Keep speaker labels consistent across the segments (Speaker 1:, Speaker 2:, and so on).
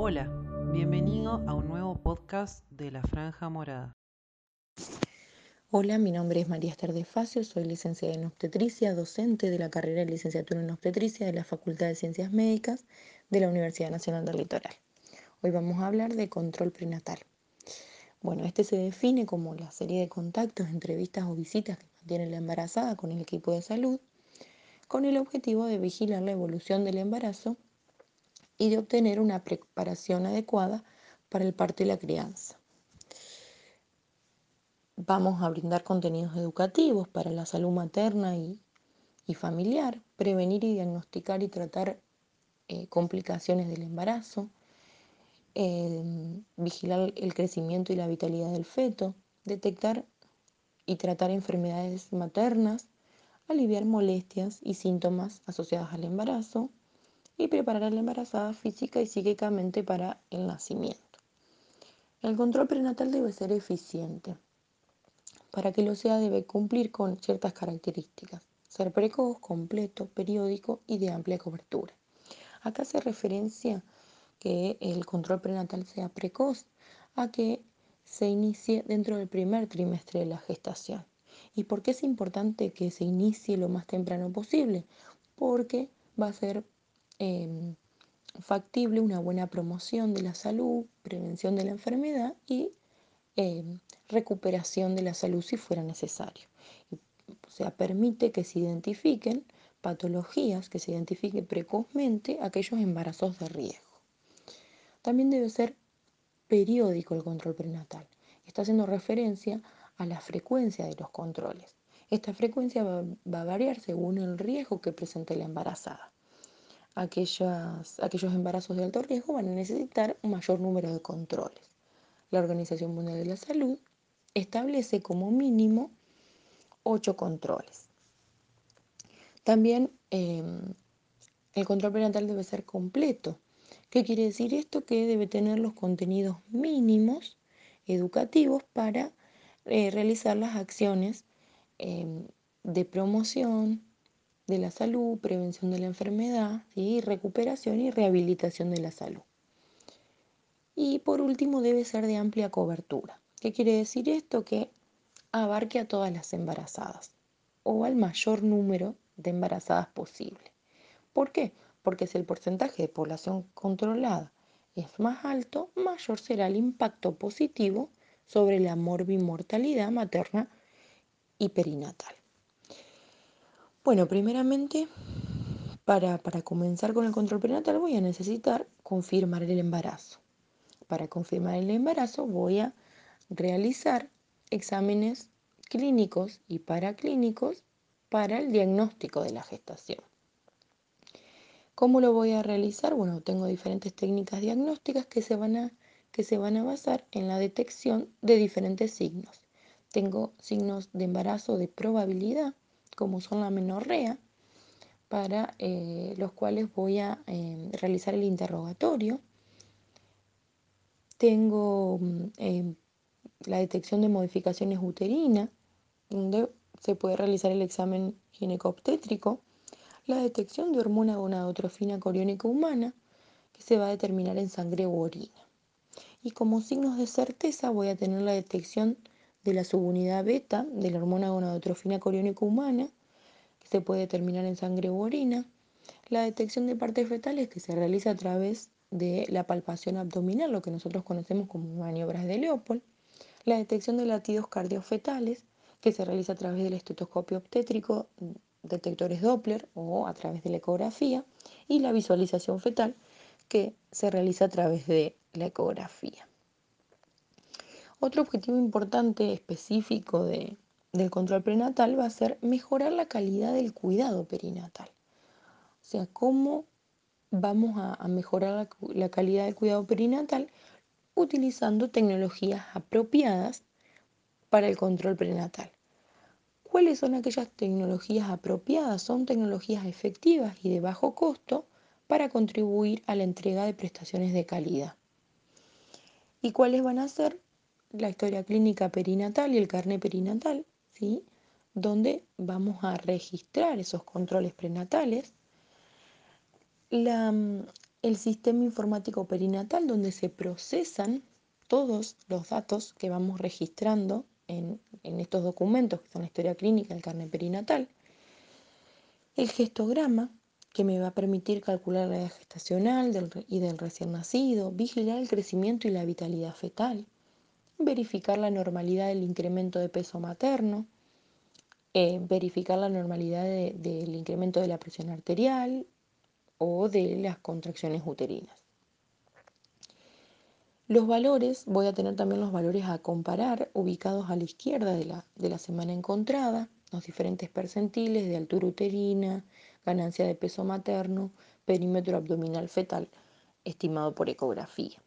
Speaker 1: Hola, bienvenido a un nuevo podcast de La Franja Morada.
Speaker 2: Hola, mi nombre es María Esther de Facio, soy licenciada en obstetricia, docente de la carrera de licenciatura en obstetricia de la Facultad de Ciencias Médicas de la Universidad Nacional del Litoral. Hoy vamos a hablar de control prenatal. Bueno, este se define como la serie de contactos, entrevistas o visitas que mantiene la embarazada con el equipo de salud con el objetivo de vigilar la evolución del embarazo y de obtener una preparación adecuada para el parto y la crianza. Vamos a brindar contenidos educativos para la salud materna y, familiar, prevenir y diagnosticar y tratar eh, complicaciones del embarazo, vigilar el crecimiento y la vitalidad del feto, detectar y tratar enfermedades maternas, aliviar molestias y síntomas asociados al embarazo y preparar a la embarazada física y psíquicamente para el nacimiento. El control prenatal debe ser eficiente. Para que lo sea debe cumplir con ciertas características. Ser precoz, completo, periódico y de amplia cobertura. Acá se referencia que el control prenatal sea precoz a que se inicie dentro del primer trimestre de la gestación. ¿Y por qué es importante que se inicie lo más temprano posible? Porque va a ser em, factible una buena promoción de la salud, prevención de la enfermedad y em, recuperación de la salud si fuera necesario. O sea, permite que se identifiquen patologías, que se identifiquen precozmente aquellos embarazos de riesgo. También debe ser periódico el control prenatal. Está haciendo referencia a la frecuencia de los controles. Esta frecuencia va, a variar según el riesgo que presente la embarazada. Aquellas, aquellos embarazos de alto riesgo van a necesitar un mayor número de controles. La Organización Mundial de la Salud establece como mínimo 8 controles. También em, el control prenatal debe ser completo. ¿Qué quiere decir esto? Que debe tener los contenidos mínimos educativos para eh, realizar las acciones em, de promoción de la salud, prevención de la enfermedad, y recuperación y rehabilitación de la salud. Y por último debe ser de amplia cobertura. ¿Qué quiere decir esto? Que abarque a todas las embarazadas o al mayor número de embarazadas posible. ¿Por qué? Porque si el porcentaje de población controlada es más alto, mayor será el impacto positivo sobre la morbimortalidad materna y perinatal. Bueno, primeramente, para, para comenzar con el control perinatal voy a necesitar confirmar el embarazo. Para confirmar el embarazo voy a realizar exámenes clínicos y paraclínicos para el diagnóstico de la gestación. ¿Cómo lo voy a realizar? Bueno, tengo diferentes técnicas diagnósticas que se van a que se van a basar en la detección de diferentes signos. Tengo signos de embarazo de probabilidad, como son la menorrea, para eh, los cuales voy a eh, realizar el interrogatorio. Tengo mm, eh, la detección de modificaciones uterinas, donde se puede realizar el examen ginecobstétrico, la detección de hormona gonadotrofina coriónica humana, que se va a determinar en sangre u orina y como signos de certeza voy a tener la detección de la subunidad beta de la hormona gonadotrofina coriónica humana, que se puede determinar en sangre u orina, la detección de partes fetales que se realiza a través de la palpación abdominal, lo que nosotros conocemos como maniobras de Leopold, la detección de latidos cardiofetales, que se realiza a través del estetoscopio obstétrico, detectores Doppler o a través de la ecografía, y la visualización fetal, que se realiza a través de la ecografía. Otro objetivo importante específico del control prenatal va a ser mejorar la calidad del cuidado perinatal. O sea, cómo vamos a, mejorar la calidad del cuidado perinatal utilizando tecnologías apropiadas para el control prenatal. ¿Cuáles son aquellas tecnologías apropiadas? Son tecnologías efectivas y de bajo costo para contribuir a la entrega de prestaciones de calidad. ¿Y cuáles van a ser? La historia clínica perinatal y el carné perinatal, ¿sí? donde vamos a registrar esos controles prenatales. La, el sistema informático perinatal donde se procesan todos los datos que vamos registrando en, en estos documentos, que son la historia clínica, el carnet perinatal, el gestograma, que me va a permitir calcular la edad gestacional del, y del recién nacido, vigilar el crecimiento y la vitalidad fetal, verificar la normalidad del incremento de peso materno, eh, verificar la normalidad de, del incremento de la presión arterial o de las contracciones uterinas. Los valores, voy a tener también los valores a comparar ubicados a la izquierda de la, de la semana encontrada, los diferentes percentiles de altura uterina, ganancia de peso materno, perímetro abdominal fetal, estimado por ecografía.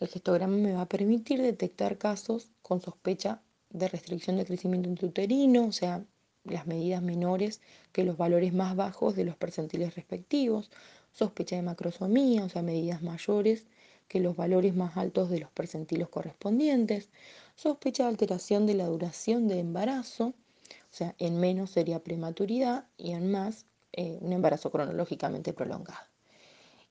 Speaker 2: El gestograma me va a permitir detectar casos con sospecha de restricción de crecimiento intrauterino, o sea, las medidas menores que los valores más bajos de los percentiles respectivos, sospecha de macrosomía, o sea, medidas mayores que los valores más altos de los percentilos correspondientes, sospecha de alteración de la duración de embarazo, o sea, en menos sería prematuridad y en más eh, un embarazo cronológicamente prolongado.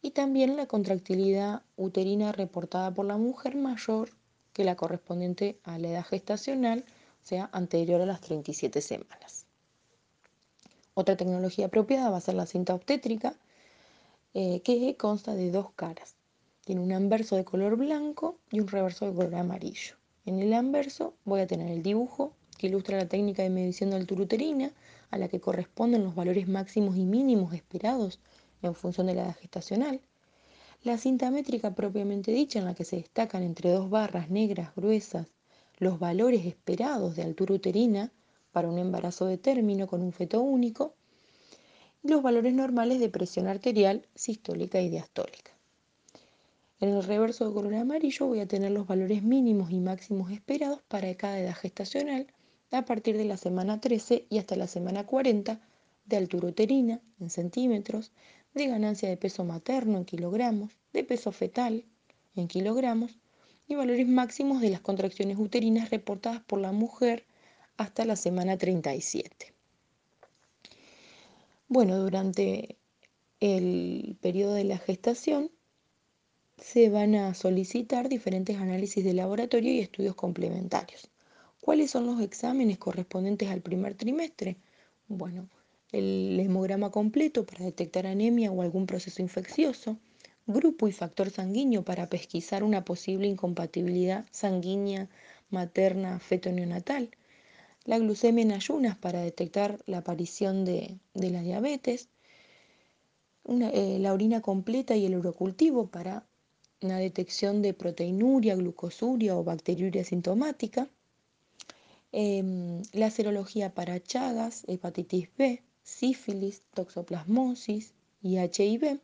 Speaker 2: Y también la contractilidad uterina reportada por la mujer mayor que la correspondiente a la edad gestacional, o sea, anterior a las 37 semanas. Otra tecnología apropiada va a ser la cinta obstétrica, eh, que consta de dos caras. Tiene un anverso de color blanco y un reverso de color amarillo. En el anverso voy a tener el dibujo que ilustra la técnica de medición de altura uterina, a la que corresponden los valores máximos y mínimos esperados en función de la edad gestacional. La cinta métrica propiamente dicha, en la que se destacan entre dos barras negras gruesas los valores esperados de altura uterina para un embarazo de término con un feto único, y los valores normales de presión arterial, sistólica y diastólica. En el reverso de color amarillo voy a tener los valores mínimos y máximos esperados para cada edad gestacional a partir de la semana 13 y hasta la semana 40 de altura uterina en centímetros, de ganancia de peso materno en kilogramos, de peso fetal en kilogramos y valores máximos de las contracciones uterinas reportadas por la mujer hasta la semana 37. Bueno, durante el periodo de la gestación se van a solicitar diferentes análisis de laboratorio y estudios complementarios. ¿Cuáles son los exámenes correspondientes al primer trimestre? Bueno, el hemograma completo para detectar anemia o algún proceso infeccioso, grupo y factor sanguíneo para pesquisar una posible incompatibilidad sanguínea materna feto neonatal, la glucemia en ayunas para detectar la aparición de, la diabetes, eh, la orina completa y el urocultivo para una detección de proteinuria, glucosuria o bacteriuria sintomática, eh, la serología para Chagas, hepatitis B, sífilis, toxoplasmosis y HIV,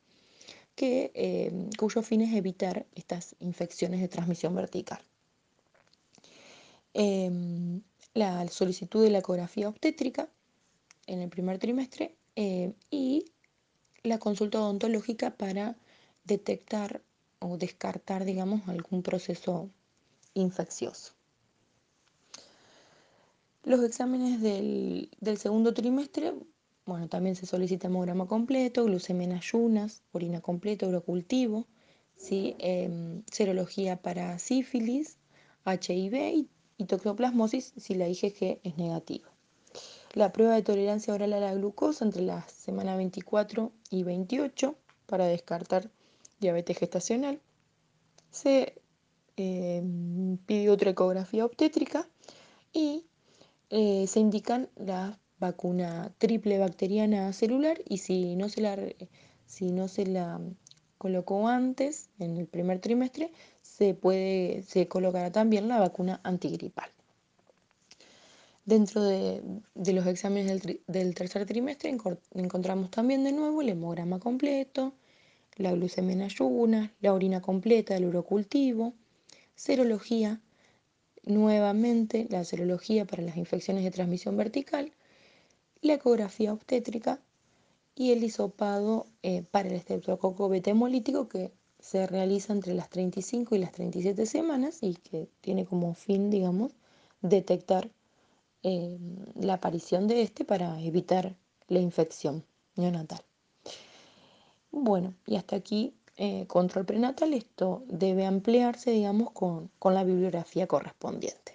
Speaker 2: que, eh, cuyo fin es evitar estas infecciones de transmisión vertical. Eh, la solicitud de la ecografía obstétrica en el primer trimestre eh, y la consulta odontológica para detectar o descartar, digamos, algún proceso infeccioso. Los exámenes del, segundo trimestre, bueno, también se solicita hemograma completo, glucemia en ayunas, orina completa, urocultivo, ¿sí? eh, serología para sífilis, HIV y, y toxoplasmosis si la IgG es negativa. La prueba de tolerancia oral a la glucosa entre las semanas 24 y 28 para descartar diabetes gestacional. Se eh, pide otra ecografía obstétrica y eh, se indican la vacuna triple bacteriana celular y si no se la, si no se la colocó antes, en el primer trimestre, se, puede, se colocará también la vacuna antigripal. Dentro de, de los exámenes del, del, tercer trimestre encontramos también de nuevo el hemograma completo, la glucemia en ayunas, la orina completa del urocultivo, serología nuevamente la serología para las infecciones de transmisión vertical, la ecografía obstétrica y el hisopado eh, para el estreptococo beta hemolítico que se realiza entre las 35 y las 37 semanas y que tiene como fin, digamos, detectar eh, la aparición de este para evitar la infección neonatal. Bueno, y hasta aquí eh, control prenatal, esto debe ampliarse, digamos, con, con la bibliografía correspondiente.